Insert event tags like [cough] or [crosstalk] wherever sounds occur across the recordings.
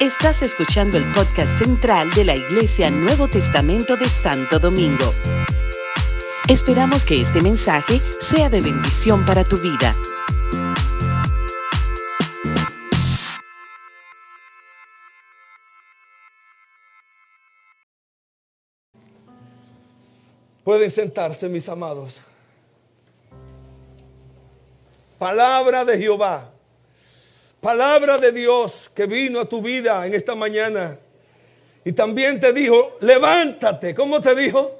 Estás escuchando el podcast central de la Iglesia Nuevo Testamento de Santo Domingo. Esperamos que este mensaje sea de bendición para tu vida. Pueden sentarse, mis amados. Palabra de Jehová. Palabra de Dios que vino a tu vida en esta mañana. Y también te dijo, levántate. ¿Cómo te dijo?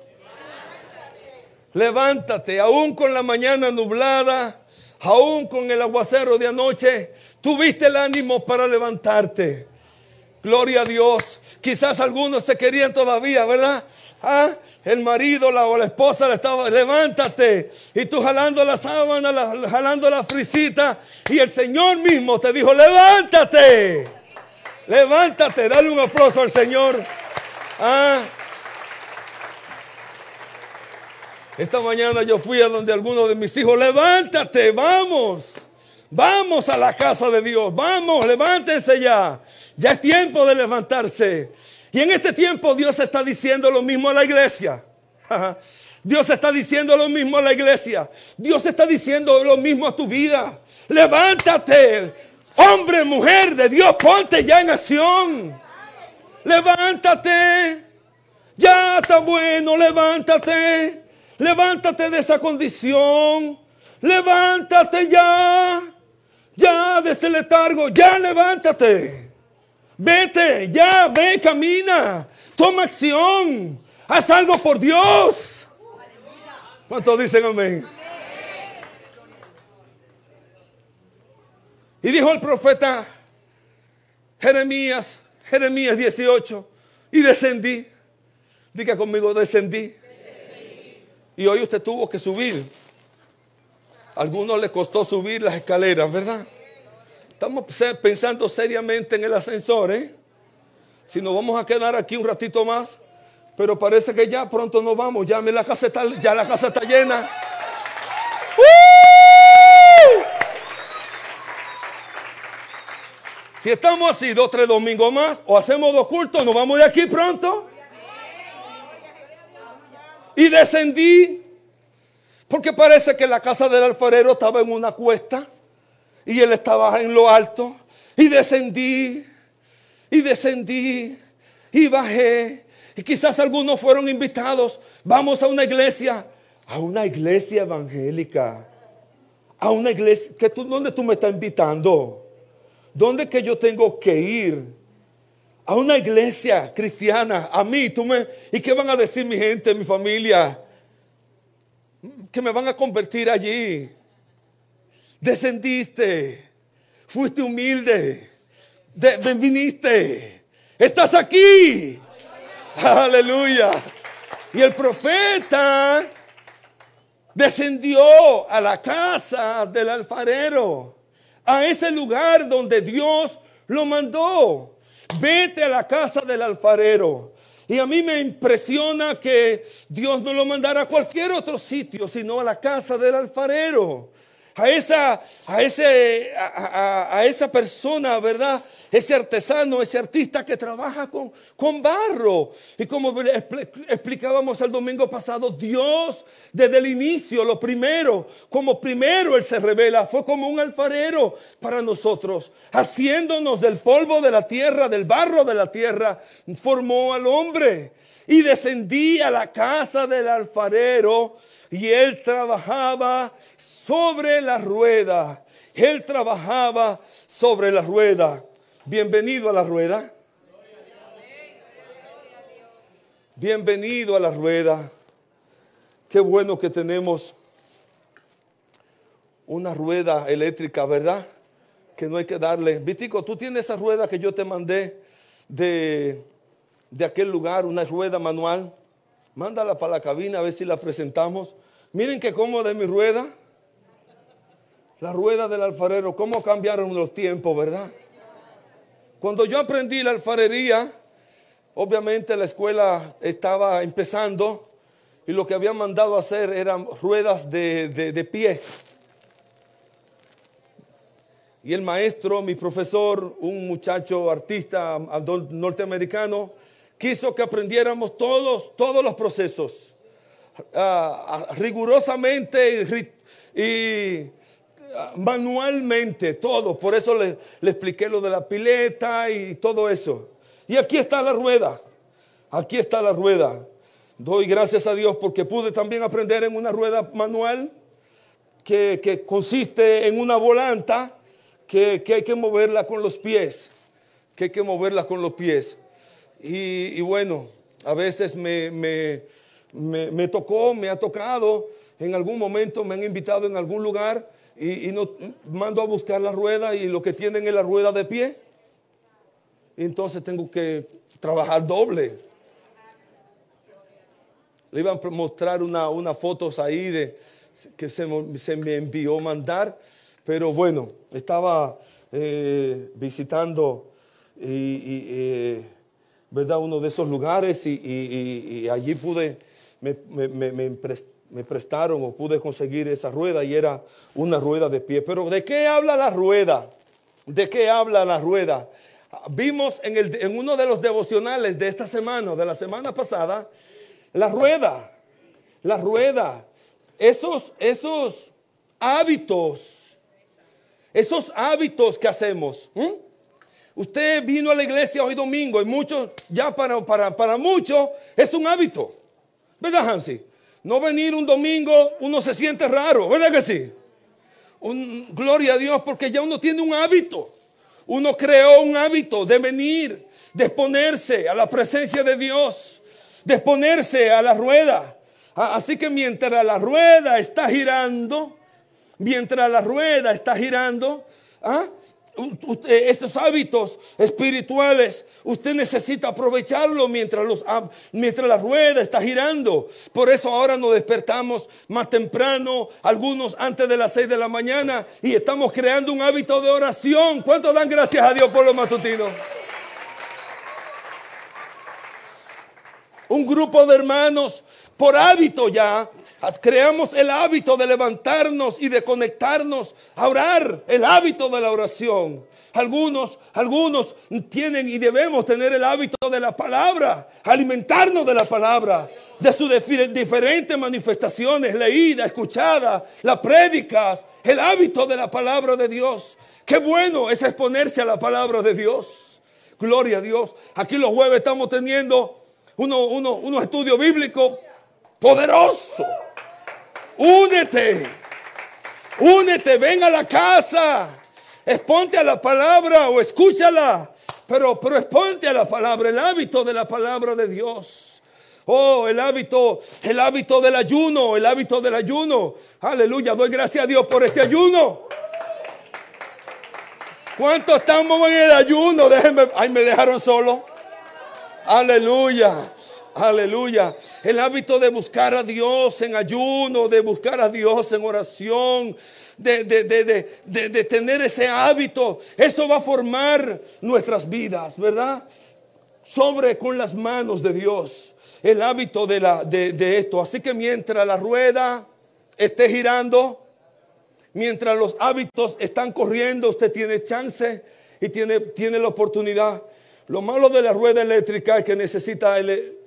Levántate. Aún con la mañana nublada, aún con el aguacero de anoche, tuviste el ánimo para levantarte. Gloria a Dios. Quizás algunos se querían todavía, ¿verdad? ¿Ah? El marido la, o la esposa le estaba, levántate. Y tú jalando la sábana, jalando la frisita. Y el Señor mismo te dijo, levántate. Levántate. Dale un aplauso al Señor. ¿Ah? Esta mañana yo fui a donde alguno de mis hijos, levántate, vamos. Vamos a la casa de Dios. Vamos, levántense ya. Ya es tiempo de levantarse. Y en este tiempo Dios está diciendo lo mismo a la iglesia. [laughs] Dios está diciendo lo mismo a la iglesia. Dios está diciendo lo mismo a tu vida. Levántate, hombre, mujer de Dios, ponte ya en acción. Levántate. Ya está bueno, levántate. Levántate de esa condición. Levántate ya. Ya de ese letargo, ya levántate. Vete, ya, ve, camina. Toma acción. Haz algo por Dios. ¿Cuántos dicen amén? Y dijo el profeta Jeremías, Jeremías 18, y descendí. Diga conmigo, descendí. Y hoy usted tuvo que subir. A algunos le costó subir las escaleras, ¿verdad? Estamos pensando seriamente en el ascensor, ¿eh? Si nos vamos a quedar aquí un ratito más, pero parece que ya pronto nos vamos. Ya la casa está, ya la casa está llena. Si estamos así dos, tres domingos más, o hacemos dos cultos, nos vamos de aquí pronto. Y descendí, porque parece que la casa del alfarero estaba en una cuesta. Y él estaba en lo alto. Y descendí. Y descendí. Y bajé. Y quizás algunos fueron invitados. Vamos a una iglesia. A una iglesia evangélica. A una iglesia. Que tú, ¿Dónde tú me estás invitando? ¿Dónde que yo tengo que ir? A una iglesia cristiana. A mí. Tú me, ¿Y qué van a decir mi gente, mi familia? Que me van a convertir allí descendiste, fuiste humilde, de, viniste, estás aquí. Aleluya. Y el profeta descendió a la casa del alfarero, a ese lugar donde Dios lo mandó. Vete a la casa del alfarero. Y a mí me impresiona que Dios no lo mandara a cualquier otro sitio, sino a la casa del alfarero a esa, a, ese, a, esa persona, ¿verdad? Ese artesano, ese artista que trabaja con, con barro. Y como explicábamos el domingo pasado, Dios desde el inicio, lo primero, como primero Él se revela, fue como un alfarero para nosotros, haciéndonos del polvo de la tierra, del barro de la tierra, formó al hombre. Y descendí a la casa del alfarero y él trabajaba sobre la rueda. Él trabajaba sobre la rueda. Bienvenido a la rueda. Bienvenido a la rueda. Qué bueno que tenemos una rueda eléctrica, ¿verdad? Que no hay que darle. Vitico, tú tienes esa rueda que yo te mandé de, de aquel lugar, una rueda manual. Mándala para la cabina a ver si la presentamos. Miren que cómoda de mi rueda. La rueda del alfarero, cómo cambiaron los tiempos, ¿verdad? Cuando yo aprendí la alfarería, obviamente la escuela estaba empezando y lo que habían mandado hacer eran ruedas de, de pie. Y el maestro, mi profesor, un muchacho artista norteamericano, quiso que aprendiéramos todos, todos los procesos, ah, ah, rigurosamente y, ah, manualmente, todo. Por eso le, expliqué lo de la pileta y todo eso. Y aquí está la rueda, aquí está la rueda. Doy gracias a Dios porque pude también aprender en una rueda manual que, consiste en una volanta que, hay que moverla con los pies, que hay que moverla con los pies. Y, bueno, a veces me, tocó, me ha tocado, en algún momento me han invitado en algún lugar y, no, mando a buscar la rueda y lo que tienen es la rueda de pie. entonces tengo que trabajar doble. Le iban a mostrar una, unas fotos ahí de que se, me envió mandar, pero bueno, estaba eh, visitando y, eh, ¿verdad? uno de esos lugares y, allí pude, me, me, prestaron o pude conseguir esa rueda y era una rueda de pie. Pero ¿de qué habla la rueda? ¿De qué habla la rueda? Vimos en, el, en uno de los devocionales de esta semana, de la semana pasada, la rueda, la rueda, esos, esos hábitos, esos hábitos que hacemos. Usted vino a la iglesia hoy domingo y muchos, ya para, para, para muchos, es un hábito. ¿Verdad, Hansi? No venir un domingo, uno se siente raro, ¿verdad que sí? gloria a Dios, porque ya uno tiene un hábito. Uno creó un hábito de venir, de exponerse a la presencia de Dios de ponerse a la rueda. Así que mientras la rueda está girando, mientras la rueda está girando, ¿ah? Estos hábitos espirituales, usted necesita aprovecharlo mientras, los, mientras la rueda está girando. Por eso ahora nos despertamos más temprano, algunos antes de las 6 de la mañana, y estamos creando un hábito de oración. ¿Cuántos dan gracias a Dios por los matutinos? un grupo de hermanos, por hábito ya, creamos el hábito de levantarnos y de conectarnos a orar, el hábito de la oración. Algunos, algunos tienen y debemos tener el hábito de la palabra, alimentarnos de la palabra, de sus diferentes manifestaciones, leída, escuchada, las prédicas, el hábito de la palabra de Dios. Qué bueno es exponerse a la palabra de Dios. Gloria a Dios. Aquí los jueves estamos teniendo uno, uno, unos estudios bíblicos poderosos. Únete, únete, ven a la casa, exponte a la palabra o escúchala, pero, pero exponte a la palabra, el hábito de la palabra de Dios. Oh, el hábito, el hábito del ayuno, el hábito del ayuno. Aleluya, doy gracias a Dios por este ayuno. ¿Cuántos estamos en el ayuno? Déjenme, ay, me dejaron solo. Aleluya. Aleluya. El hábito de buscar a Dios en ayuno, de buscar a Dios en oración, de, de, tener ese hábito. Eso va a formar nuestras vidas, ¿verdad? Sobre con las manos de Dios. El hábito de, la, de, esto. Así que mientras la rueda esté girando, mientras los hábitos están corriendo, usted tiene chance y tiene, tiene la oportunidad lo malo de la rueda eléctrica es que necesita,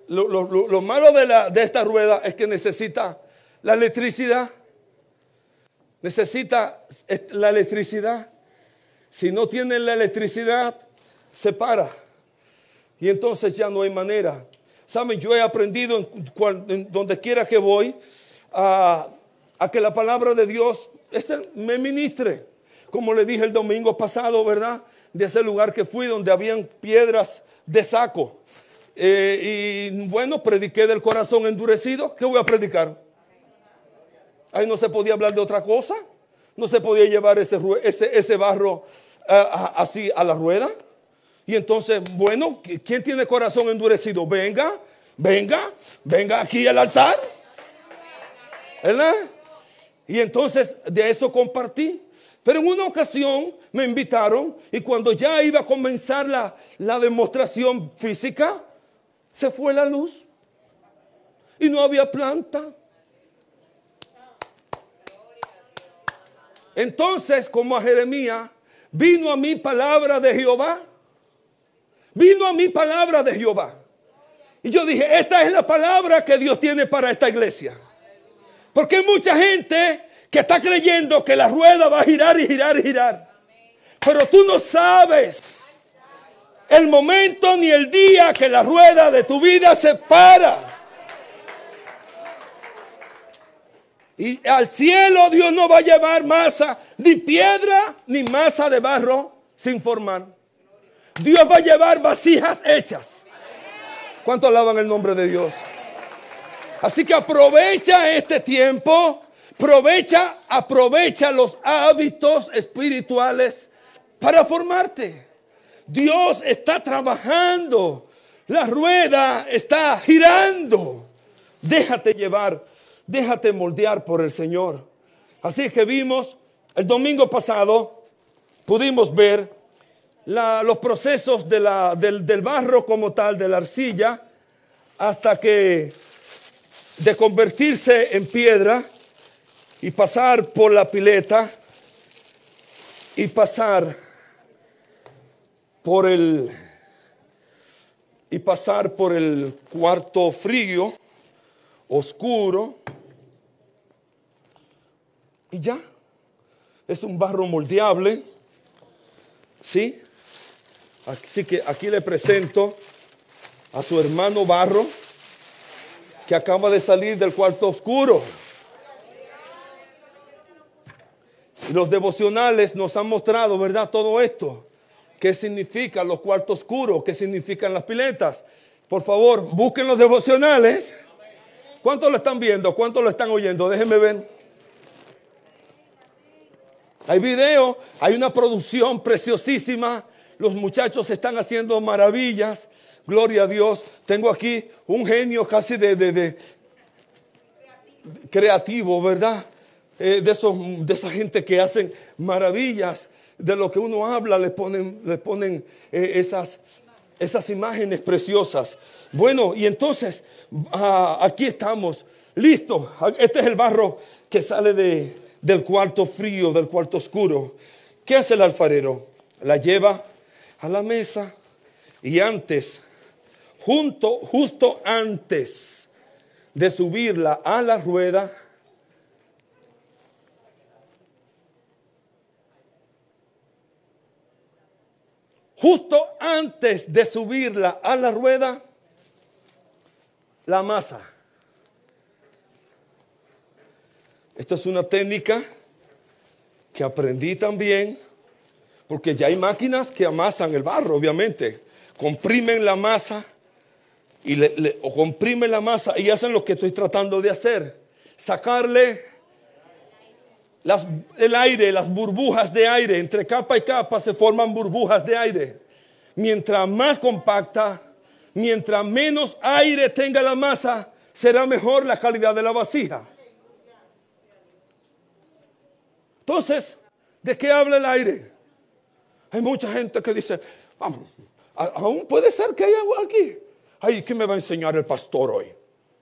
lo, malo de, la, de esta rueda es que necesita la electricidad. Necesita la electricidad. Si no tiene la electricidad, se para. Y entonces ya no hay manera. Saben, yo he aprendido en, donde quiera que voy a, que la palabra de Dios me ministre. Como le dije el domingo pasado, ¿verdad? de ese lugar que fui donde habían piedras de saco. Eh, y bueno, prediqué del corazón endurecido. ¿Qué voy a predicar? Ahí no se podía hablar de otra cosa. No se podía llevar ese, ese, barro eh, así a la rueda. Y entonces, bueno, ¿quién tiene corazón endurecido? Venga, venga, venga aquí al altar. ¿Verdad? Y entonces de eso compartí. Pero en una ocasión me invitaron y cuando ya iba a comenzar la, la demostración física, se fue la luz y no había planta. Entonces, como a Jeremías, vino a mí palabra de Jehová. Vino a mí palabra de Jehová. Y yo dije, esta es la palabra que Dios tiene para esta iglesia. Porque hay mucha gente que está creyendo que la rueda va a girar y girar y girar. Pero tú no sabes el momento ni el día que la rueda de tu vida se para. Y al cielo Dios no va a llevar masa, ni piedra, ni masa de barro sin formar. Dios va a llevar vasijas hechas. ¿Cuánto alaban el nombre de Dios? Así que aprovecha este tiempo, aprovecha, aprovecha los hábitos espirituales para formarte. Dios está trabajando, la rueda está girando. Déjate llevar déjate moldear por el Señor. Así que vimos, el domingo pasado pudimos ver los procesos del, del barro como tal, de la arcilla, hasta que de convertirse en piedra y pasar por la pileta y pasar por el y pasar por el cuarto frío oscuro y ya. Es un barro moldeable. ¿Sí? Así que aquí le presento a su hermano Barro, que acaba de salir del cuarto oscuro. Los devocionales nos han mostrado, ¿verdad? Todo esto. ¿Qué significa los cuartos oscuros? ¿Qué significan las piletas? Por favor, busquen los devocionales. ¿Cuántos lo están viendo? ¿Cuántos lo están oyendo? Déjenme ver. Hay video, hay una producción preciosísima. Los muchachos están haciendo maravillas. Gloria a Dios. Tengo aquí un genio casi de, creativo, ¿verdad? Eh, de, esos, de esa gente que hacen maravillas. De lo que uno habla, le ponen, le ponen eh, esas, esas imágenes preciosas. Bueno, y entonces ah, aquí estamos, listo. Este es el barro que sale de, del cuarto frío, del cuarto oscuro. ¿Qué hace el alfarero? La lleva a la mesa y antes, junto, justo antes de subirla a la rueda, justo antes de subirla a la rueda, la masa Esta es una técnica que aprendí también, porque ya hay máquinas que amasan el barro, obviamente. Comprimen la masa y le, o comprimen la masa y hacen lo que estoy tratando de hacer. Sacarle el aire, las burbujas de aire. Entre capa y capa se forman burbujas de aire. Mientras más compacta, mientras menos aire tenga la masa, será mejor la calidad de la vasija. Entonces, ¿de qué habla el aire? Hay mucha gente que dice, vamos, aún puede ser que haya algo aquí. Ay, ¿qué me va a enseñar el pastor hoy?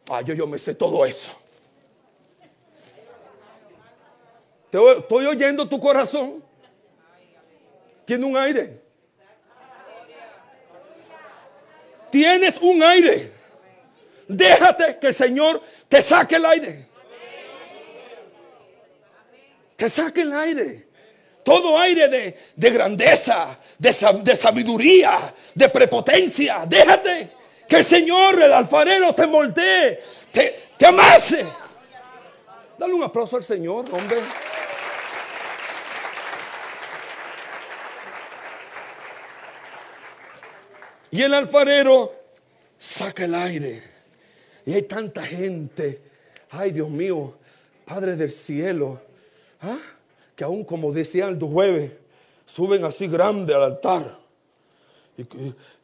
Ay, yo, yo me sé todo eso. Estoy oyendo tu corazón. Tiene un aire. Tienes un aire. Déjate que el Señor te saque el aire. Que saque el aire. Todo aire de, grandeza, de, sabiduría, de prepotencia. Déjate que el Señor, el alfarero, te moldee, te, te amase. Dale un aplauso al Señor, hombre. Y el alfarero saca el aire. Y hay tanta gente. Ay, Dios mío, Padre del cielo ¿Ah? que aún como decía el jueves, suben así grande al altar. Y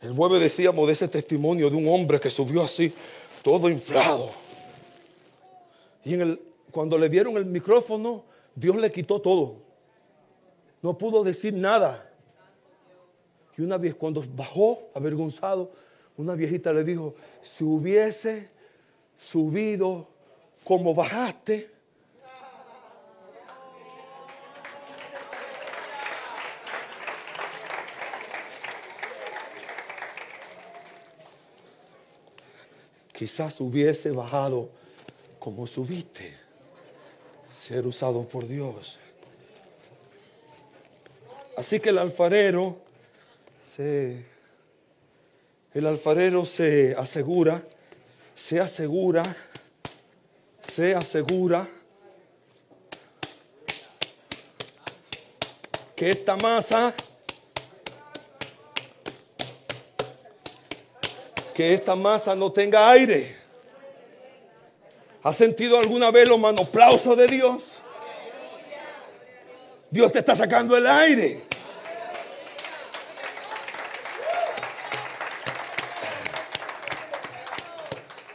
el jueves decíamos de ese testimonio de un hombre que subió así, todo inflado. Y en el, cuando le dieron el micrófono, Dios le quitó todo. No pudo decir nada. Y una vez cuando bajó avergonzado, una viejita le dijo, si hubiese subido como bajaste, quizás hubiese bajado como subiste, ser usado por Dios. Así que el alfarero se, el alfarero se asegura, se asegura, se asegura que esta masa, que esta masa no tenga aire. ¿Has sentido alguna vez los manoplausos de Dios? Dios te está sacando el aire.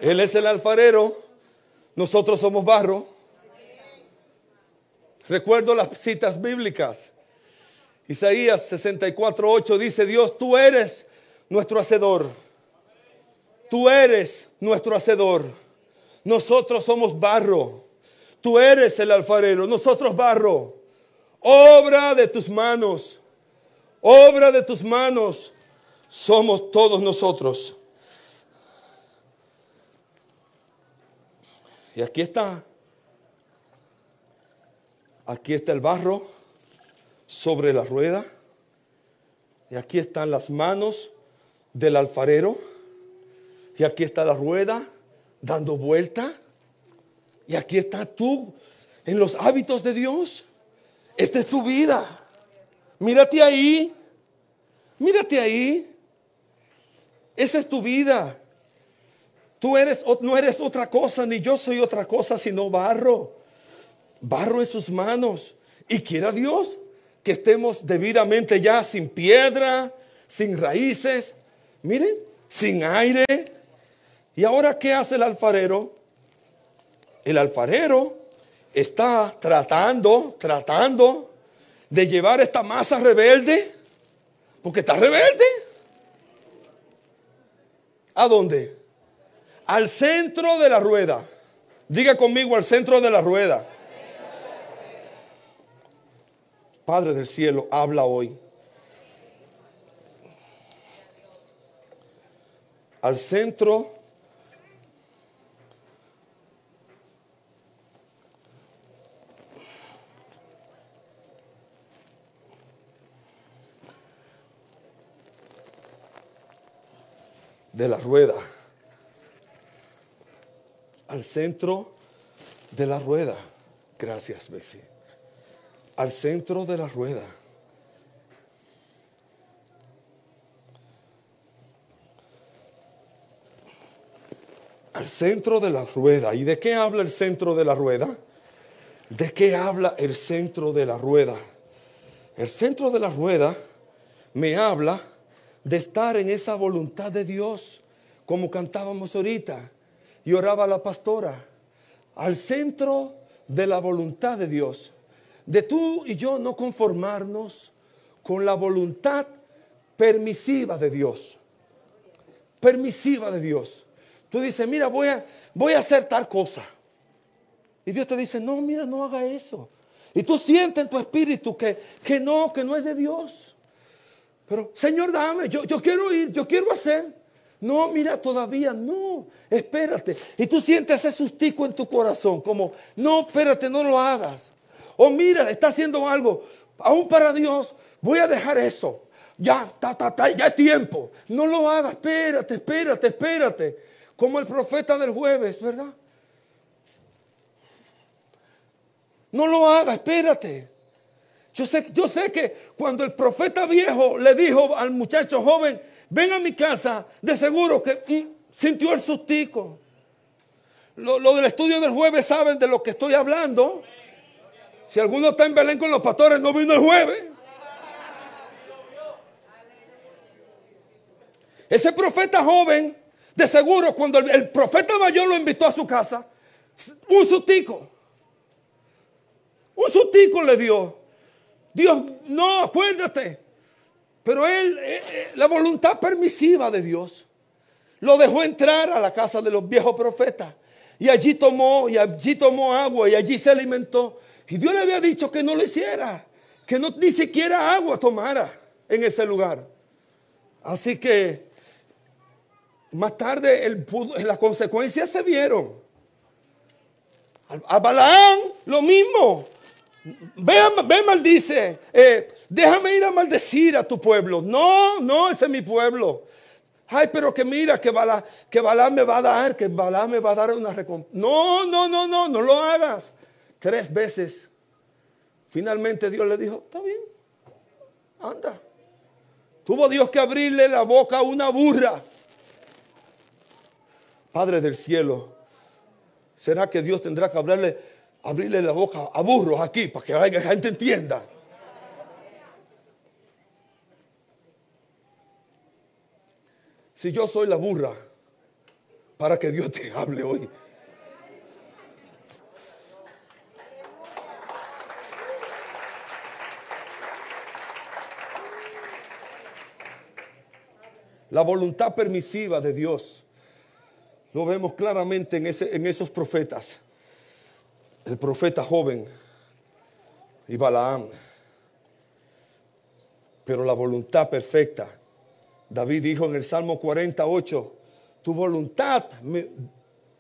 Él es el alfarero, nosotros somos barro. Recuerdo las citas bíblicas. Isaías 64:8 dice, Dios, tú eres nuestro hacedor. Tú eres nuestro hacedor. Nosotros somos barro. Tú eres el alfarero, nosotros barro. Obra de tus manos. Obra de tus manos. Somos todos nosotros. Y aquí está. Aquí está el barro sobre la rueda. Y aquí están las manos del alfarero. Y aquí está la rueda dando vuelta. Y aquí está tú en los hábitos de Dios. Esta es tu vida. Mírate ahí. Mírate ahí. Esa es tu vida. Tú eres, no eres otra cosa, ni yo soy otra cosa, sino barro. Barro en sus manos. Y quiera Dios que estemos debidamente ya sin piedra, sin raíces, miren, sin aire. ¿Y ahora qué hace el alfarero? El alfarero está tratando, tratando de llevar esta masa rebelde, porque está rebelde. ¿A dónde? Al centro de la rueda. Diga conmigo al centro de la rueda. Padre del cielo, habla hoy. Al centro de la rueda. Al centro de la rueda. Gracias, Bexi al centro de la rueda. Al centro de la rueda. ¿Y de qué habla el centro de la rueda? ¿De qué habla el centro de la rueda? El centro de la rueda me habla de estar en esa voluntad de Dios, como cantábamos ahorita y oraba la pastora. Al centro de la voluntad de Dios de tú y yo no conformarnos con la voluntad permisiva de Dios. Permisiva de Dios. Tú dices, mira, voy a, voy a hacer tal cosa. Y Dios te dice, no, mira, no haga eso. Y tú sientes en tu espíritu que, que no, que no es de Dios. Pero, Señor, dame, yo, yo quiero ir, yo quiero hacer. No, mira, todavía no, espérate. Y tú sientes ese sustico en tu corazón, como, no, espérate, no lo hagas. O mira, está haciendo algo, aún para Dios, voy a dejar eso. Ya, ya es tiempo. No lo hagas, espérate, espérate, espérate. Como el profeta del jueves, ¿verdad? No lo hagas, espérate. Yo sé, yo sé que cuando el profeta viejo le dijo al muchacho joven, ven a mi casa, de seguro que mm, sintió el sustico. Lo, del estudio del jueves saben de lo que estoy hablando. Si alguno está en Belén con los pastores, no vino el jueves. Ese profeta joven, de seguro, cuando el, profeta mayor lo invitó a su casa, un sustico. Un sustico le dio. Dios, no, acuérdate. Pero él, eh, eh, la voluntad permisiva de Dios, lo dejó entrar a la casa de los viejos profetas. Y allí tomó, y allí tomó agua, y allí se alimentó. Y Dios le había dicho que no lo hiciera, que no, ni siquiera agua tomara en ese lugar. Así que más tarde las consecuencias se vieron. A Balaán lo mismo. Ve, ve maldice. Eh, déjame ir a maldecir a tu pueblo. No, no, ese es mi pueblo. Ay, pero que mira, que Balá, que Balá me va a dar, que Balá me va a dar una recompensa. No, no, no, no, no lo hagas. Tres veces. Finalmente Dios le dijo, está bien, anda. Tuvo Dios que abrirle la boca a una burra. Padre del cielo, ¿será que Dios tendrá que abrirle, abrirle la boca a burros aquí para que la gente entienda? Si yo soy la burra, para que Dios te hable hoy. La voluntad permisiva de Dios lo vemos claramente en, esos profetas. El profeta joven y Balaam. Pero la voluntad perfecta David dijo en el Salmo 48, tu voluntad,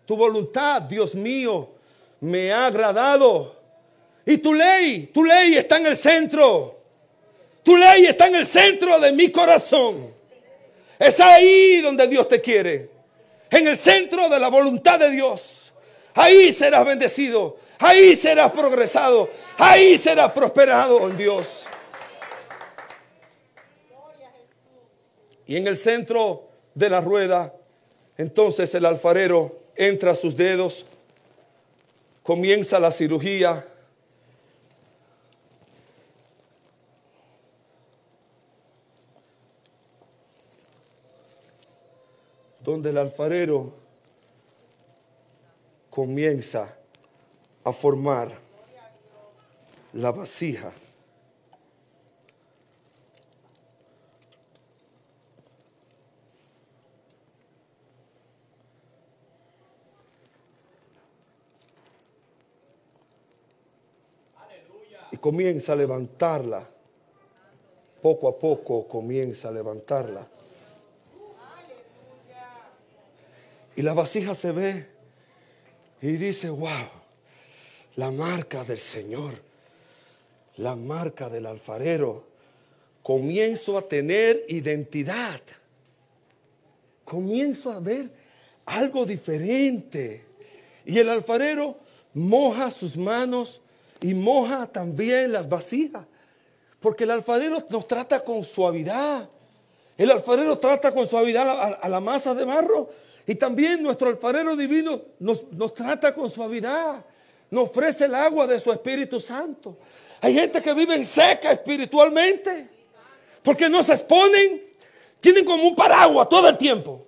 tu voluntad, Dios mío, me ha agradado. Y tu ley, tu ley está en el centro. Tu ley está en el centro de mi corazón. Es ahí donde Dios te quiere. En el centro de la voluntad de Dios. Ahí serás bendecido. Ahí serás progresado. Ahí serás prosperado en Dios. Y en el centro de la rueda, entonces el alfarero entra a sus dedos, comienza la cirugía. Donde el alfarero comienza a formar la vasija. Comienza a levantarla. Poco a poco comienza a levantarla. Y la vasija se ve y dice, wow, la marca del Señor, la marca del alfarero. Comienzo a tener identidad. Comienzo a ver algo diferente. Y el alfarero moja sus manos y moja también las vasijas. Porque el alfarero nos trata con suavidad. El alfarero trata con suavidad a, la masa de barro. Y también nuestro alfarero divino nos, nos trata con suavidad. Nos ofrece el agua de su Espíritu Santo. Hay gente que vive en seca espiritualmente. Porque no se exponen. Tienen como un paraguas todo el tiempo.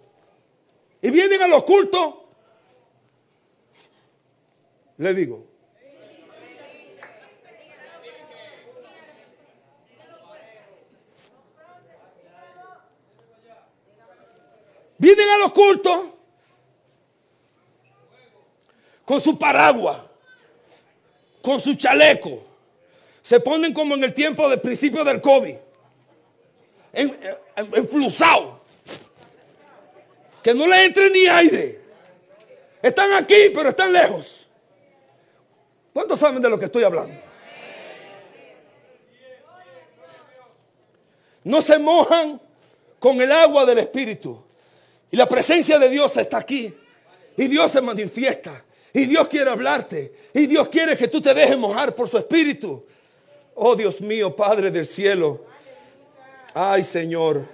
Y vienen a los cultos. Le digo, Vienen a los cultos con su paraguas, con su chaleco. Se ponen como en el tiempo del principio del COVID. Enflusado. que no le entre ni aire. Están aquí, pero están lejos. ¿Cuántos saben de lo que estoy hablando? No se mojan con el agua del Espíritu. Y la presencia de Dios está aquí. Y Dios se manifiesta. Y Dios quiere hablarte. Y Dios quiere que tú te dejes mojar por su espíritu. Oh Dios mío, Padre del cielo. Ay Señor.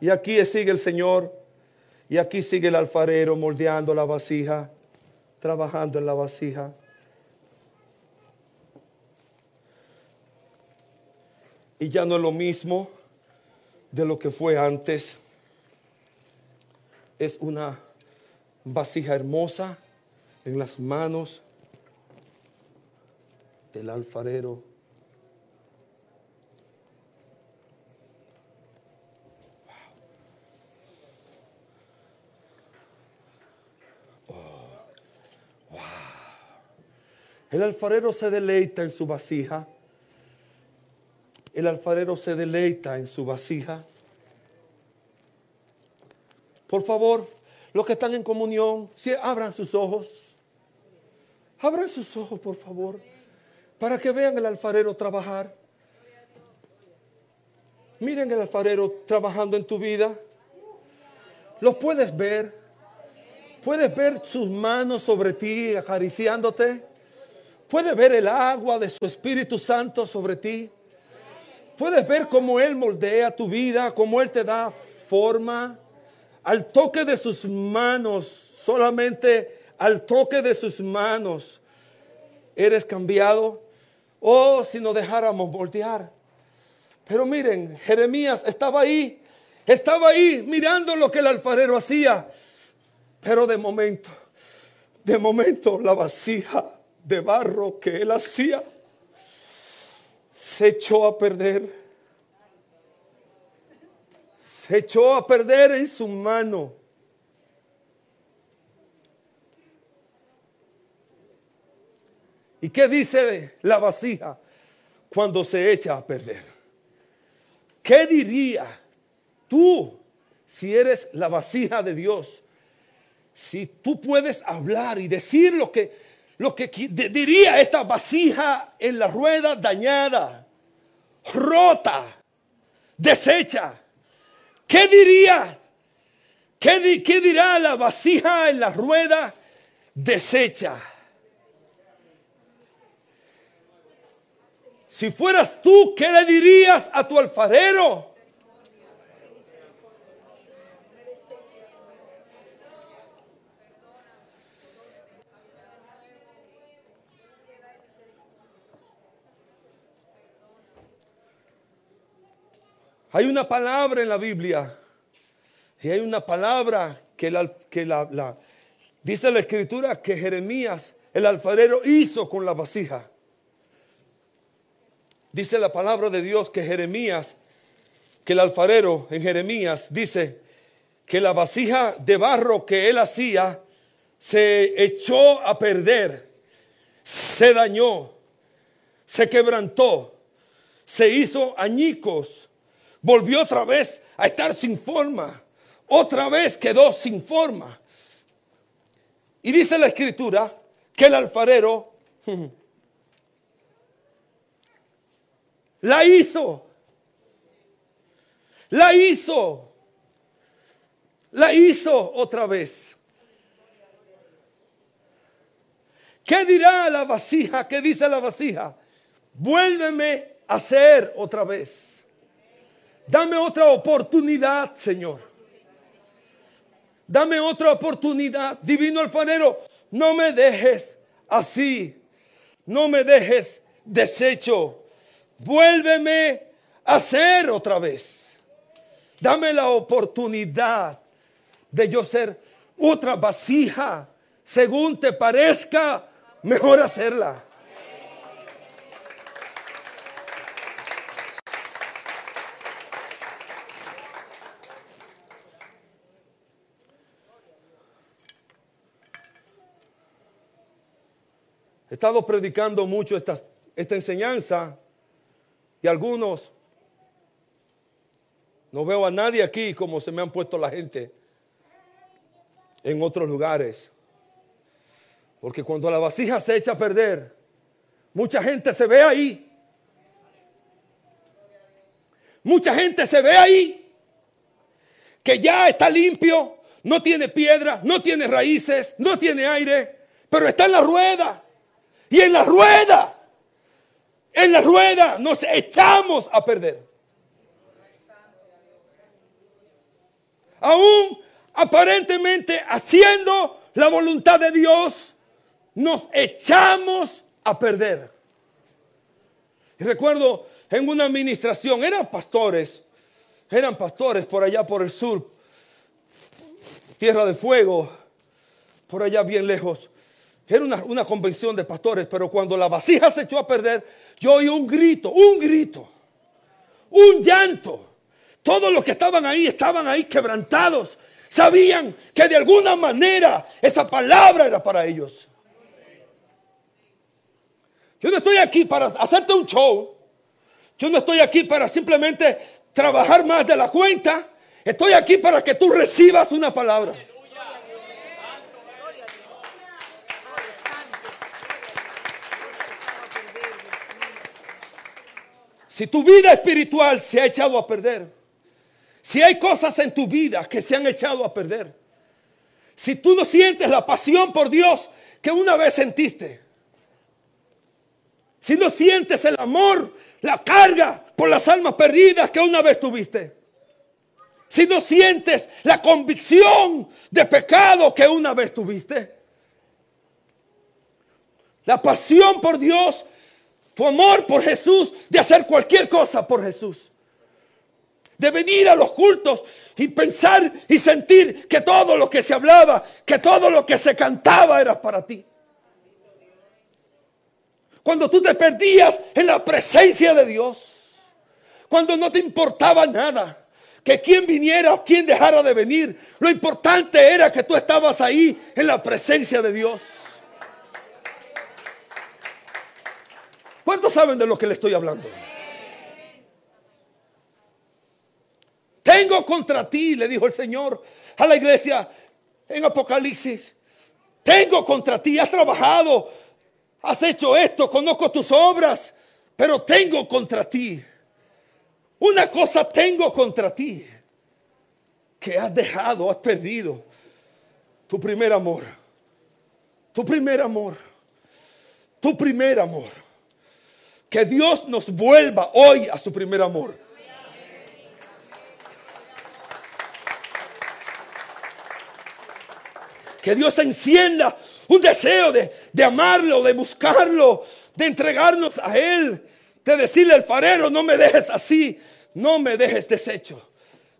Y aquí sigue el Señor. Y aquí sigue el alfarero moldeando la vasija. Trabajando en la vasija. Y ya no es lo mismo de lo que fue antes es una vasija hermosa en las manos del alfarero. El alfarero se deleita en su vasija. El alfarero se deleita en su vasija. Por favor, los que están en comunión, abran sus ojos. Abran sus ojos, por favor, para que vean el alfarero trabajar. Miren el alfarero trabajando en tu vida. Los puedes ver. Puedes ver sus manos sobre ti acariciándote. Puedes ver el agua de su Espíritu Santo sobre ti. Puedes ver cómo Él moldea tu vida, cómo Él te da forma. Al toque de sus manos, solamente al toque de sus manos, eres cambiado. Oh, si nos dejáramos moldear. Pero miren, Jeremías estaba ahí, estaba ahí mirando lo que el alfarero hacía. Pero de momento, de momento la vasija de barro que él hacía se echó a perder. Se echó a perder en su mano. ¿Y qué dice la vasija cuando se echa a perder? ¿Qué diría tú si eres la vasija de Dios? Si tú puedes hablar y decir lo que lo que diría esta vasija en la rueda dañada, rota, deshecha. ¿Qué dirías? ¿Qué, ¿Qué, dirá la vasija en la rueda deshecha? Si fueras tú, ¿qué le dirías a tu alfarero? Hay una palabra en la Biblia y hay una palabra que, la, que la, dice la escritura que Jeremías, el alfarero, hizo con la vasija. Dice la palabra de Dios que Jeremías, que el alfarero en Jeremías dice que la vasija de barro que él hacía se echó a perder, se dañó, se quebrantó, se hizo añicos volvió otra vez a estar sin forma. Otra vez quedó sin forma. Y dice la escritura que el alfarero [laughs] la hizo. La hizo. La hizo otra vez. ¿Qué dirá la vasija? ¿Qué dice la vasija? Vuélveme a hacer otra vez. Dame otra oportunidad, Señor. Dame otra oportunidad. Divino alfarero, no me dejes así. No me dejes deshecho. Vuélveme a hacer otra vez. Dame la oportunidad de yo ser otra vasija. Según te parezca, mejor hacerla. He estado predicando mucho esta, enseñanza y algunos, no veo a nadie aquí como se me han puesto la gente en otros lugares. Porque cuando la vasija se echa a perder, mucha gente se ve ahí. Mucha gente se ve ahí que ya está limpio, no tiene piedra, no tiene raíces, no tiene aire, pero está en la rueda. Y en la rueda, en la rueda nos echamos a perder. Aún aparentemente haciendo la voluntad de Dios, nos echamos a perder. Y recuerdo en una administración, eran pastores, eran pastores por allá por el sur, tierra de fuego, por allá bien lejos. Era una, convención de pastores, pero cuando la vasija se echó a perder, yo oí un grito, un grito, un llanto. Todos los que estaban ahí estaban ahí quebrantados. Sabían que de alguna manera esa palabra era para ellos. Yo no estoy aquí para hacerte un show. Yo no estoy aquí para simplemente trabajar más de la cuenta. Estoy aquí para que tú recibas una palabra. Si tu vida espiritual se ha echado a perder, si hay cosas en tu vida que se han echado a perder, si tú no sientes la pasión por Dios que una vez sentiste, si no sientes el amor, la carga por las almas perdidas que una vez tuviste, si no sientes la convicción de pecado que una vez tuviste, la pasión por Dios, tu amor por Jesús, de hacer cualquier cosa por Jesús. De venir a los cultos y pensar y sentir que todo lo que se hablaba, que todo lo que se cantaba era para ti. Cuando tú te perdías en la presencia de Dios. Cuando no te importaba nada. Que quien viniera o quien dejara de venir. Lo importante era que tú estabas ahí en la presencia de Dios. ¿Cuántos saben de lo que le estoy hablando? Tengo contra ti, le dijo el Señor a la iglesia en Apocalipsis. Tengo contra ti, has trabajado, has hecho esto, conozco tus obras, pero tengo contra ti. Una cosa tengo contra ti, que has dejado, has perdido tu primer amor. Tu primer amor. Tu primer amor. Que Dios nos vuelva hoy a su primer amor. Que Dios encienda un deseo de, de, amarlo, de buscarlo, de entregarnos a Él, de decirle al farero, no me dejes así, no me dejes deshecho,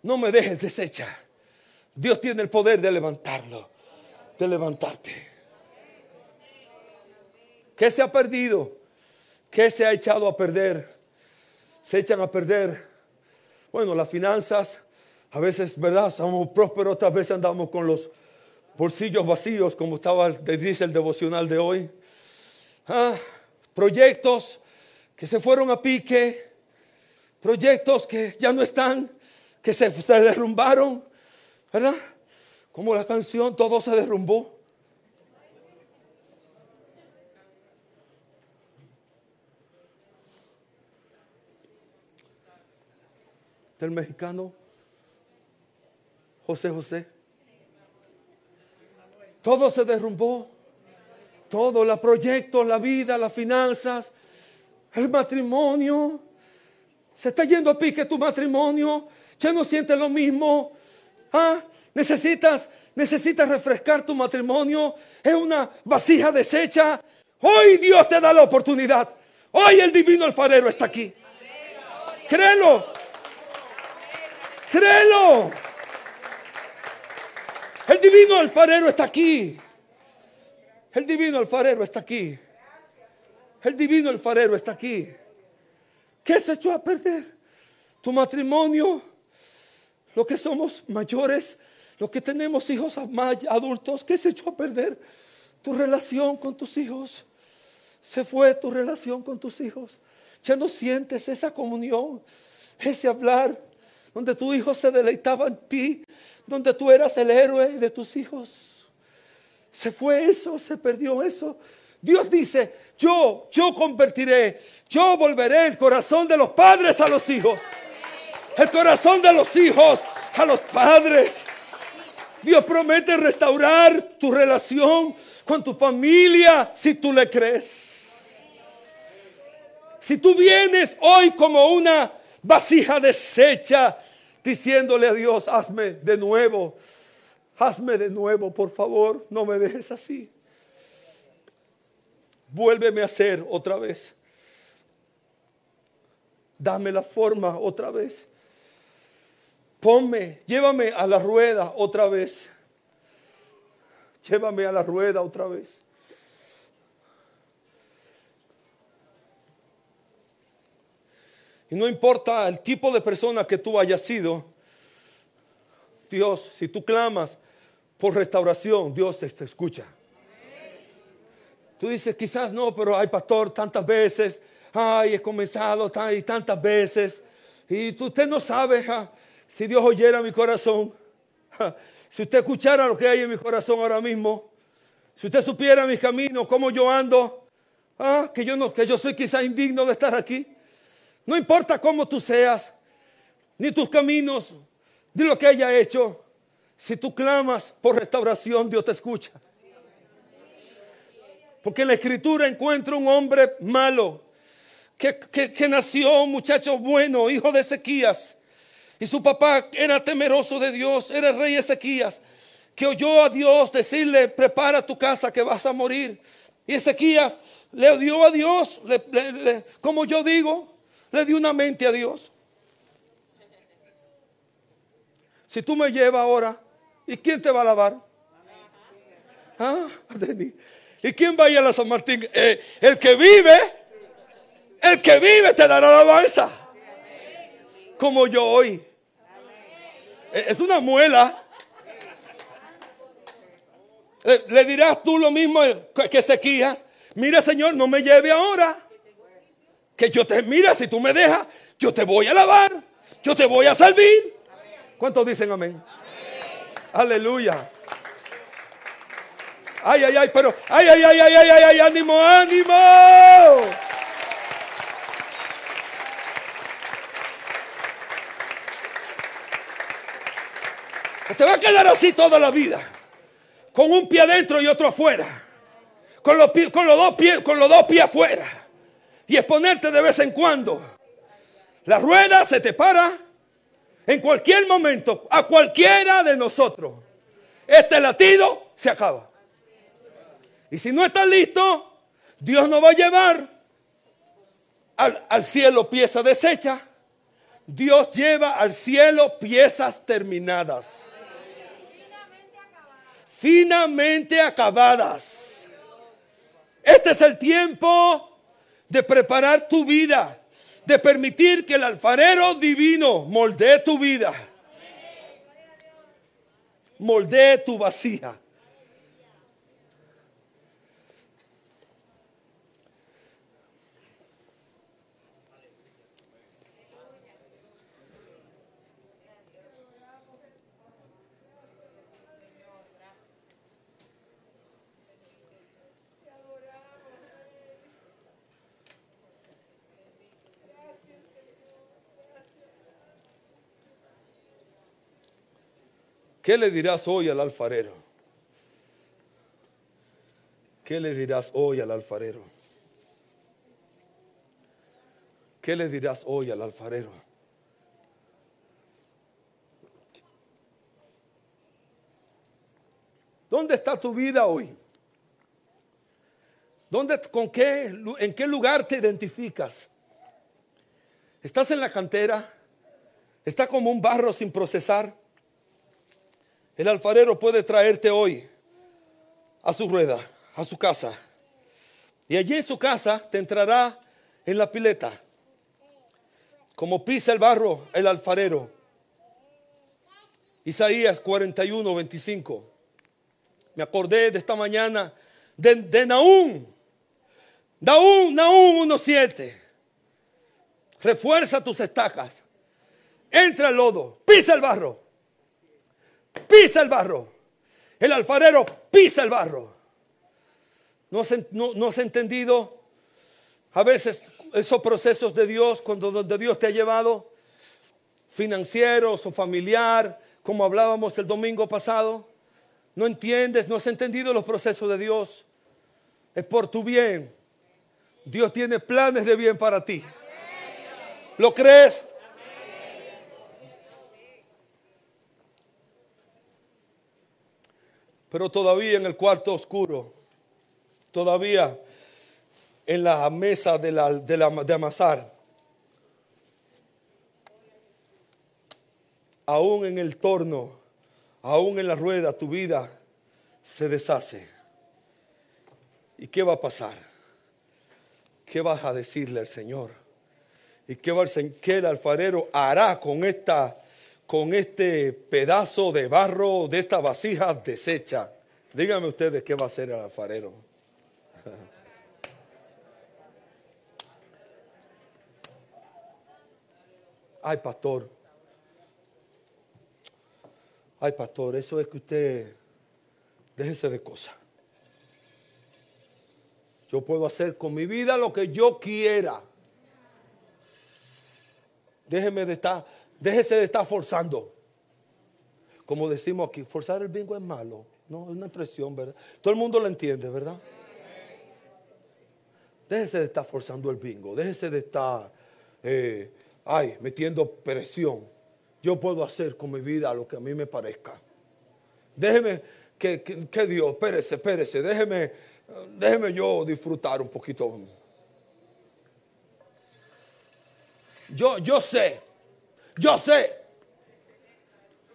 no me dejes deshecha. Dios tiene el poder de levantarlo, de levantarte. ¿Qué se ha perdido? ¿Qué se ha echado a perder? Se echan a perder, bueno, las finanzas. A veces, ¿verdad? Somos prósperos, otras veces andamos con los bolsillos vacíos, como estaba, dice el devocional de hoy. Ah, proyectos que se fueron a pique, proyectos que ya no están, que se, se derrumbaron, ¿verdad? Como la canción, todo se derrumbó. Del mexicano José José. Todo se derrumbó. Todo, los proyectos, la vida, las finanzas, el matrimonio. Se está yendo a pique tu matrimonio. Ya no sientes lo mismo. ¿Ah? Necesitas, necesitas refrescar tu matrimonio. Es una vasija deshecha. Hoy Dios te da la oportunidad. Hoy el divino alfarero está aquí. Créelo. Créelo. El divino alfarero está aquí. El divino alfarero está aquí. El divino alfarero está aquí. ¿Qué se echó a perder? Tu matrimonio, lo que somos mayores, lo que tenemos hijos adultos, ¿qué se echó a perder? Tu relación con tus hijos. Se fue tu relación con tus hijos. Ya no sientes esa comunión, ese hablar, donde tu hijo se deleitaba en ti, donde tú eras el héroe de tus hijos. Se fue eso, se perdió eso. Dios dice, yo, yo convertiré, yo volveré el corazón de los padres a los hijos. El corazón de los hijos a los padres. Dios promete restaurar tu relación con tu familia si tú le crees. Si tú vienes hoy como una vasija deshecha diciéndole a Dios, hazme de nuevo, hazme de nuevo, por favor, no me dejes así. Vuélveme a hacer otra vez. Dame la forma otra vez. Ponme, llévame a la rueda otra vez. Llévame a la rueda otra vez. Y no importa el tipo de persona que tú hayas sido, Dios, si tú clamas por restauración, Dios te, escucha. Tú dices, quizás no, pero hay pastor tantas veces, ay, he comenzado y tantas veces, y tú, usted no sabe si Dios oyera mi corazón, si usted escuchara lo que hay en mi corazón ahora mismo, si usted supiera mis caminos, cómo yo ando, ah, que yo no, que yo soy quizás indigno de estar aquí. No importa cómo tú seas, ni tus caminos, ni lo que haya hecho. Si tú clamas por restauración, Dios te escucha. Porque en la escritura encuentro un hombre malo que, que, nació, muchacho bueno, hijo de Ezequías. Y su papá era temeroso de Dios, era el rey Ezequías, que oyó a Dios decirle, prepara tu casa que vas a morir. Y Ezequías le dio a Dios, como yo digo, le dio una mente a Dios. Si tú me llevas ahora, ¿y quién te va a lavar? Ah, ¿Y quién va a ir a la San Martín? Eh, el que vive, el que vive te dará la alabanza. Como yo hoy. Eh, es una muela. Le, le, dirás tú lo mismo que Ezequías. Mira, Señor, no me lleve ahora. Que yo te, mira, si tú me dejas, yo te voy a lavar. Yo te voy a servir. ¿Cuántos dicen amén? Aleluya. Ay, ay, ay, pero, ay, ay, ay, ay, ay, ay, ay, ánimo, ánimo. Te va a quedar así toda la vida, con un pie adentro y otro afuera, con los, con los dos pies, con los dos pies afuera, y exponerte de vez en cuando. La rueda se te para en cualquier momento, a cualquiera de nosotros. Este latido se acaba. Y si no estás listo, Dios nos va a llevar al, cielo piezas desechas. Dios lleva al cielo piezas terminadas. Finamente acabadas. Este es el tiempo de preparar tu vida, de permitir que el alfarero divino moldee tu vida, moldee tu vacía. ¿Qué le dirás hoy al alfarero? ¿Qué le dirás hoy al alfarero? ¿Qué le dirás hoy al alfarero? ¿Dónde está tu vida hoy? ¿Dónde, con qué, en qué lugar te identificas? ¿Estás en la cantera? ¿Está como un barro sin procesar? El alfarero puede traerte hoy a su rueda, a su casa. Y allí en su casa te entrará en la pileta. Como pisa el barro el alfarero. Isaías 41, 25. Me acordé de esta mañana de, de Naúm. Naúm, Naúm 1.7. Refuerza tus estacas. Entra el lodo. Pisa el barro pisa el barro. El alfarero pisa el barro. ¿No has, entendido a veces esos procesos de Dios cuando donde Dios te ha llevado? Financieros o familiar, como hablábamos el domingo pasado. No entiendes, no has entendido los procesos de Dios. Es por tu bien. Dios tiene planes de bien para ti. ¿Lo crees? Pero todavía en el cuarto oscuro, todavía en la mesa de, la, de, amasar, aún en el torno, aún en la rueda, tu vida se deshace. ¿Y qué va a pasar? ¿Qué vas a decirle al Señor? ¿Y qué, va, qué el alfarero hará con esta con este pedazo de barro, de esta vasija deshecha. Díganme ustedes qué va a hacer el alfarero. [laughs] Ay, pastor. Ay, pastor, eso es que usted déjese de cosas. Yo puedo hacer con mi vida lo que yo quiera. Déjeme de estar, déjese de estar forzando. Como decimos aquí, forzar el bingo es malo. No, es una expresión, ¿verdad? Todo el mundo lo entiende, ¿verdad? Déjese de estar forzando el bingo. Déjese de estar, eh, ay, metiendo presión. Yo puedo hacer con mi vida lo que a mí me parezca. Déjeme que, que, Dios, espérese, espérese, déjeme, déjeme yo disfrutar un poquito. Yo, yo sé, yo sé,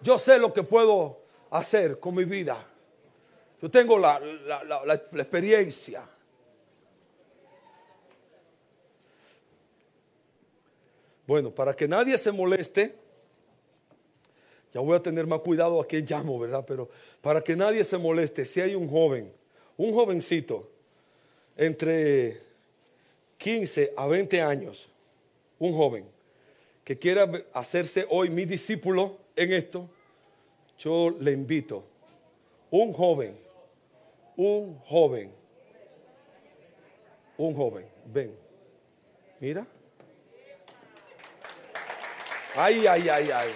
yo sé lo que puedo hacer con mi vida. Yo tengo la, la experiencia. Bueno, para que nadie se moleste, ya voy a tener más cuidado a quién llamo, ¿verdad? Pero para que nadie se moleste, si hay un joven, un jovencito, entre 15 a 20 años, un joven que quiera hacerse hoy mi discípulo en esto, yo le invito, un joven, un joven, un joven, ven, mira. Ay, ay, ay, ay.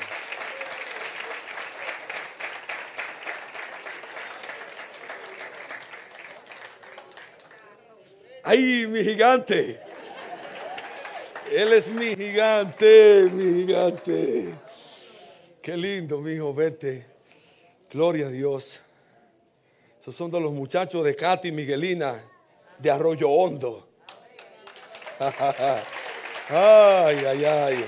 ¡Ay, mi gigante! Él es mi gigante, mi gigante. Qué lindo, mi hijo, vete. Gloria a Dios. Esos son de los muchachos de Katy Miguelina, de Arroyo Hondo. [laughs] ay, ay, ay.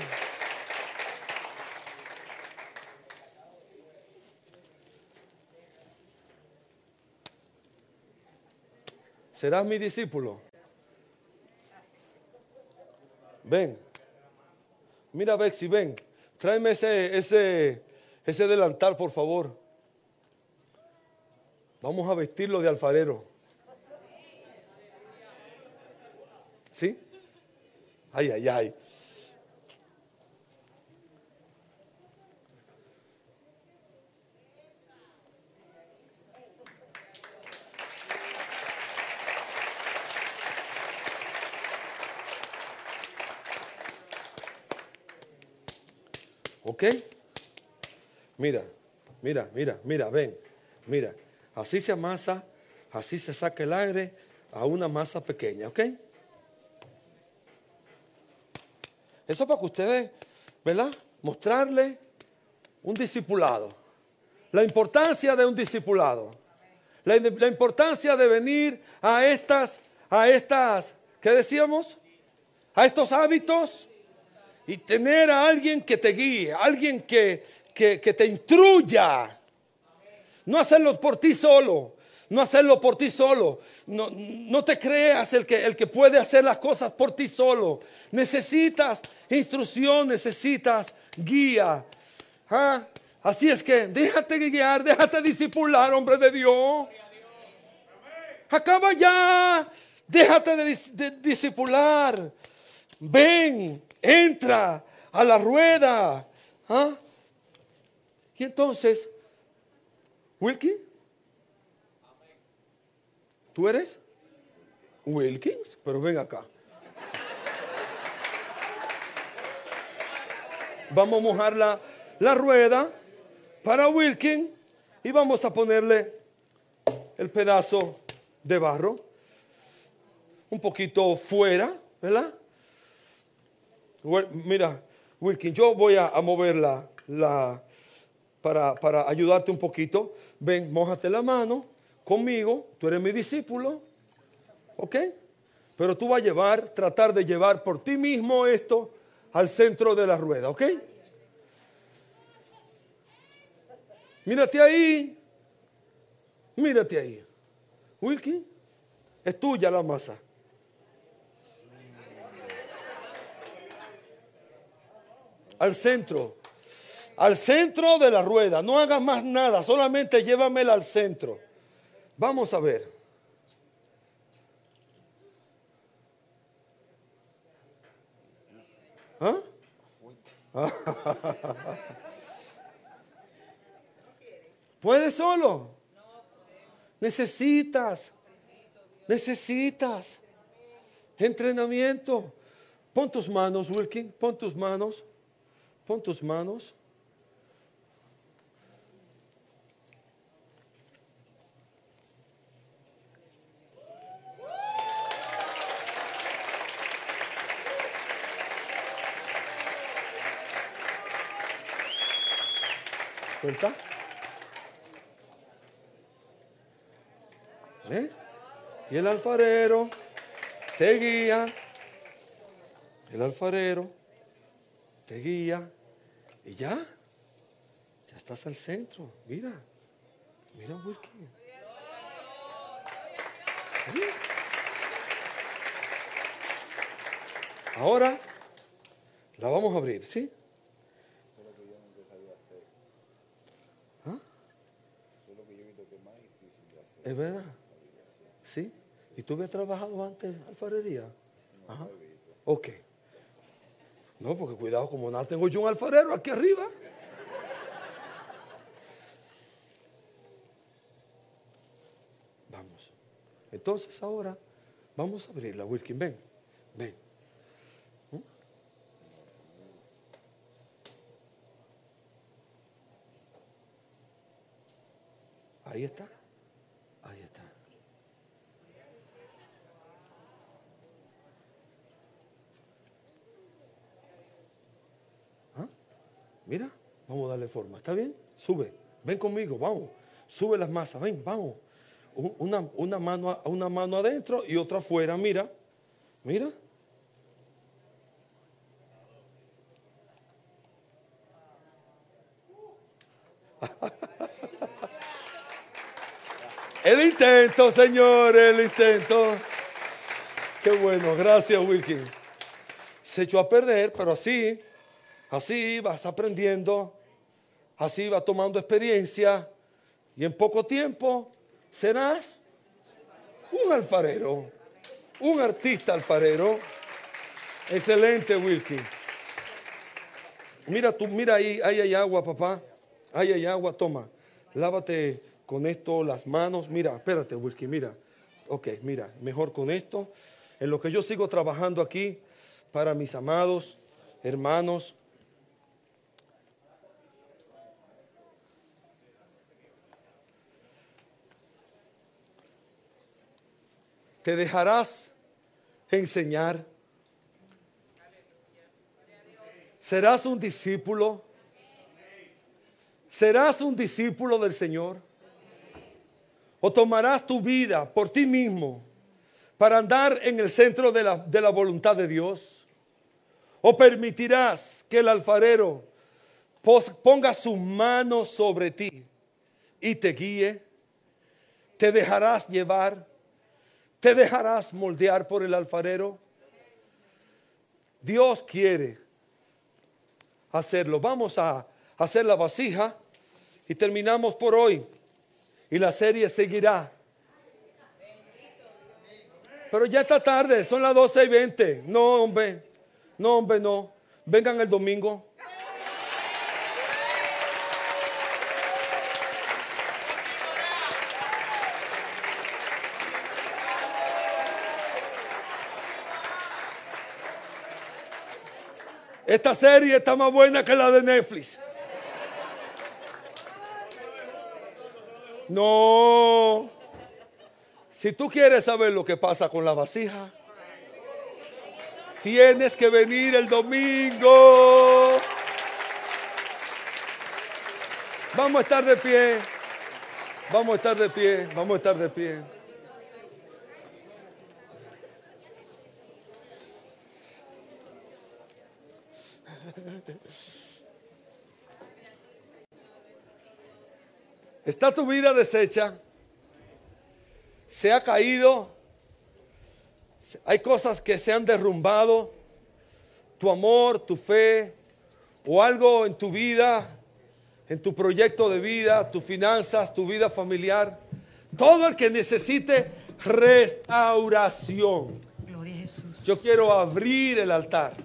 ¿Serás mi discípulo? Ven. Mira, Bexy, ven. Tráeme ese, ese, ese delantal, por favor. Vamos a vestirlo de alfarero. ¿Sí? Ay, ay, ay. ¿Ok? Mira, mira, mira, mira, ven, mira. Así se amasa, así se saca el aire a una masa pequeña, ¿ok? Eso para que ustedes, ¿verdad? Mostrarle un discipulado. La importancia de un discipulado. La, la, importancia de venir a estas, a estas, ¿qué decíamos? A estos hábitos y tener a alguien que te guíe, alguien que, que, te instruya. No hacerlo por ti solo, no hacerlo por ti solo. No, no te creas el que, el que puede hacer las cosas por ti solo. Necesitas instrucción, necesitas guía. ¿Ah? Así es que déjate guiar, déjate disipular, hombre de Dios. Acaba ya, déjate de, de disipular. Ven, entra a la rueda. ¿Ah? Y entonces, Wilkins, ¿tú eres? Wilkins, pero ven acá. Vamos a mojar la, la rueda para Wilkins y vamos a ponerle el pedazo de barro un poquito fuera, ¿verdad? Mira, Wilkin, yo voy a, moverla la, para, para ayudarte un poquito. Ven, mojate la mano conmigo. Tú eres mi discípulo. ¿Ok? Pero tú vas a llevar, tratar de llevar por ti mismo esto al centro de la rueda. ¿Ok? Mírate ahí. Mírate ahí. Wilkin, es tuya la masa. Al centro. Al centro de la rueda. No hagas más nada, solamente llévamela al centro. Vamos a ver. ¿Ah? [laughs] ¿Puedes solo? Necesitas. Necesitas entrenamiento. Pon tus manos, Wilkin. Pon tus manos. Pon tus manos. Suelta. ¿Eh? Y el alfarero te guía. El alfarero te guía. Y ya. Ya estás al centro. Mira. Mira, Wilkin. ¿Sí? Ahora la vamos a abrir, ¿sí? ¿Es verdad? ¿Sí? ¿Y tú habías trabajado antes alfarería? Ajá. Ok. No, porque cuidado, como nada tengo yo un alfarero aquí arriba. Vamos. Entonces ahora vamos a abrirla, Wilkin. Ven, ven. ¿Mm? Ahí está. Ahí está. ¿Ah? Mira, vamos a darle forma. ¿Está bien? Sube. Ven conmigo, vamos. Sube las masas, ven, vamos. Un- Una, mano, una mano adentro y otra afuera, mira. Mira. [laughs] El intento, señor, el intento. Qué bueno, gracias, Wilkin. Se echó a perder, pero así, así vas aprendiendo, así vas tomando experiencia y en poco tiempo serás un alfarero, un artista alfarero. Excelente, Wilkin. Mira tú, mira ahí, ahí hay agua, papá. Ahí hay agua, toma. Lávate con esto las manos. Mira, espérate, Wilkin, mira. Ok, mira, mejor con esto. En lo que yo sigo trabajando aquí para mis amados hermanos. Te dejarás enseñar. Serás un discípulo. Serás un discípulo del Señor. O tomarás tu vida por ti mismo para andar en el centro de la, de la voluntad de Dios. O permitirás que el alfarero ponga su mano sobre ti y te guíe. Te dejarás llevar. Te dejarás moldear por el alfarero. Dios quiere hacerlo. Vamos a hacer la vasija y terminamos por hoy. Y la serie seguirá. Pero ya está tarde, son las 12 y 20. No, hombre, no, hombre, no. Vengan el domingo. Esta serie está más buena que la de Netflix. No. Si tú quieres saber lo que pasa con la vasija, tienes que venir el domingo. Vamos a estar de pie. Vamos a estar de pie. Vamos a estar de pie. ¿Está tu vida deshecha? ¿Se ha caído? ¿Hay cosas que se han derrumbado? ¿Tu amor, tu fe o algo en tu vida, en tu proyecto de vida, tus finanzas, tu vida familiar? Todo el que necesite restauración. Gloria a Jesús. Yo quiero abrir el altar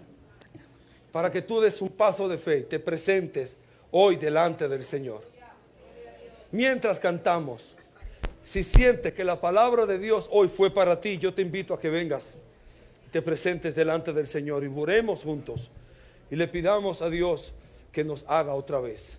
para que tú des un paso de fe, te presentes hoy delante del Señor. Mientras cantamos, si sientes que la palabra de Dios hoy fue para ti, yo te invito a que vengas, te presentes delante del Señor y oremos juntos y le pidamos a Dios que nos haga otra vez.